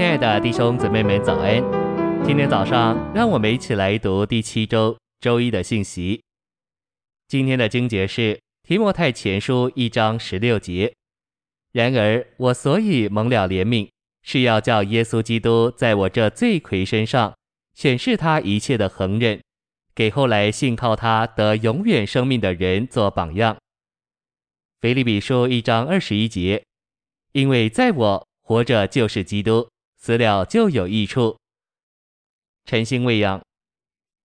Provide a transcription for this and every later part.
亲爱的弟兄姊妹们，早安！今天早上，让我们一起来读第七周周一的信息。今天的经节是提摩太前书一章十六节。然而，我所以蒙了怜悯，是要叫耶稣基督在我这罪魁身上显示他一切的恒忍，给后来信靠他得永远生命的人做榜样。腓利比书一章二十一节，因为在我活着就是基督，死了就有益处。晨星喂养，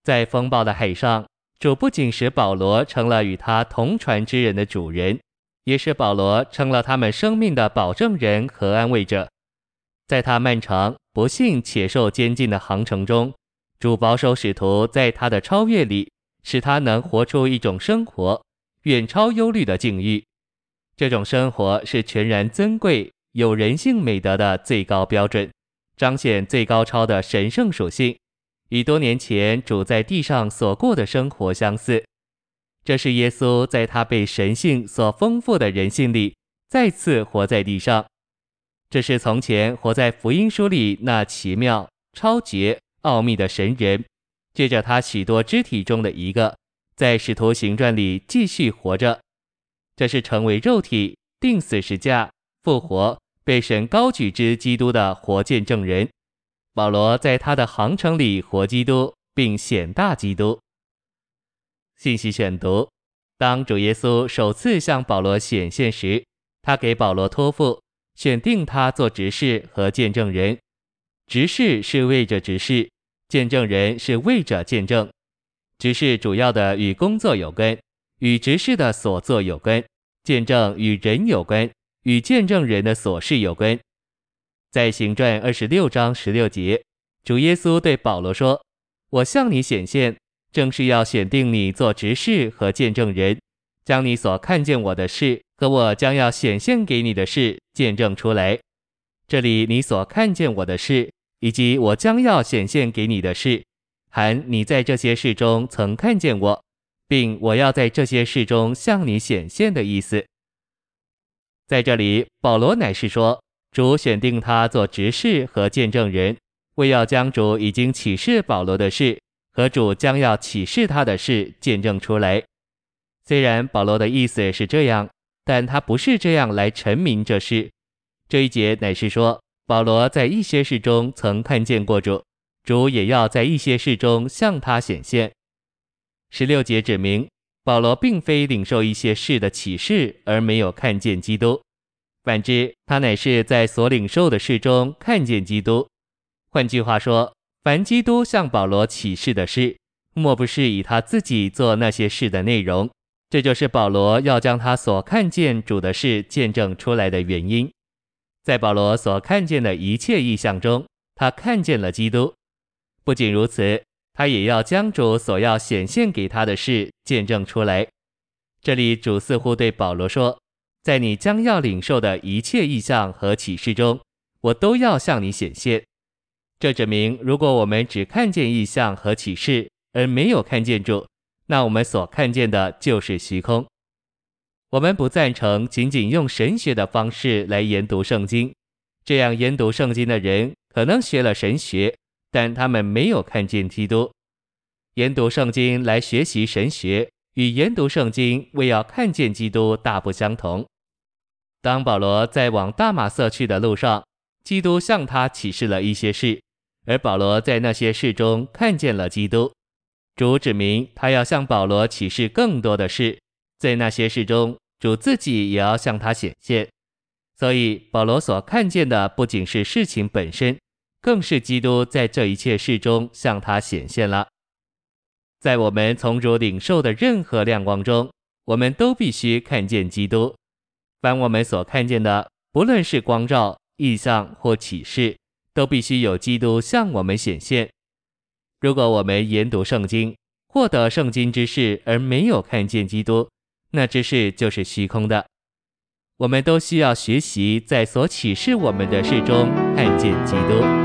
在风暴的海上，主不仅使保罗成了与他同船之人的主人。也使保罗成了他们生命的保证人和安慰者，在他漫长、不幸且受监禁的航程中，主保守使徒在他的超越里，使他能活出一种生活，远超忧虑的境遇。这种生活是全然尊贵、有人性美德的最高标准，彰显最高超的神圣属性，与多年前主在地上所过的生活相似。这是耶稣在他被神性所丰富的人性里再次活在地上。这是从前活在福音书里那奇妙、超绝、奥秘的神人，借着他许多肢体中的一个，在使徒行传里继续活着。这是成为肉体、钉死十架、复活、被神高举之基督的活见证人。保罗在他的航程里活基督，并显大基督。信息选读：当主耶稣首次向保罗显现时，他给保罗托付，选定他做执事和见证人。执事是为着执事，见证人是为着见证。执事主要的与工作有关，与执事的所作有关；见证与人有关，与见证人的琐事有关。在行传二十六章十六节，主耶稣对保罗说：“我向你显现。”正是要选定你做执事和见证人，将你所看见我的事和我将要显现给你的事见证出来。这里你所看见我的事，以及我将要显现给你的事，含你在这些事中曾看见我，并我要在这些事中向你显现的意思。在这里，保罗乃是说，主选定他做执事和见证人，为要将主已经启示保罗的事。和主将要启示他的事见证出来。虽然保罗的意思是这样，但他不是这样来陈明这事。这一节乃是说，保罗在一些事中曾看见过主，主也要在一些事中向他显现。十六节指明，保罗并非领受一些事的启示而没有看见基督，反之，他乃是在所领受的事中看见基督。换句话说。凡基督向保罗启示的事，莫不是以他自己做那些事的内容。这就是保罗要将他所看见主的事见证出来的原因。在保罗所看见的一切异象中，他看见了基督。不仅如此，他也要将主所要显现给他的事见证出来。这里主似乎对保罗说：“在你将要领受的一切异象和启示中，我都要向你显现。”这指明，如果我们只看见异象和启示，而没有看见主，那我们所看见的就是虚空。我们不赞成仅仅用神学的方式来研读圣经。这样研读圣经的人可能学了神学，但他们没有看见基督。研读圣经来学习神学，与研读圣经为要看见基督大不相同。当保罗在往大马色去的路上，基督向他启示了一些事。而保罗在那些事中看见了基督，主指明他要向保罗启示更多的事，在那些事中，主自己也要向他显现。所以保罗所看见的不仅是事情本身，更是基督在这一切事中向他显现了。在我们从主领受的任何亮光中，我们都必须看见基督。凡我们所看见的，不论是光照、异象或启示。都必须有基督向我们显现。如果我们研读圣经，获得圣经之事而没有看见基督，那知识就是虚空的。我们都需要学习在所启示我们的事中看见基督。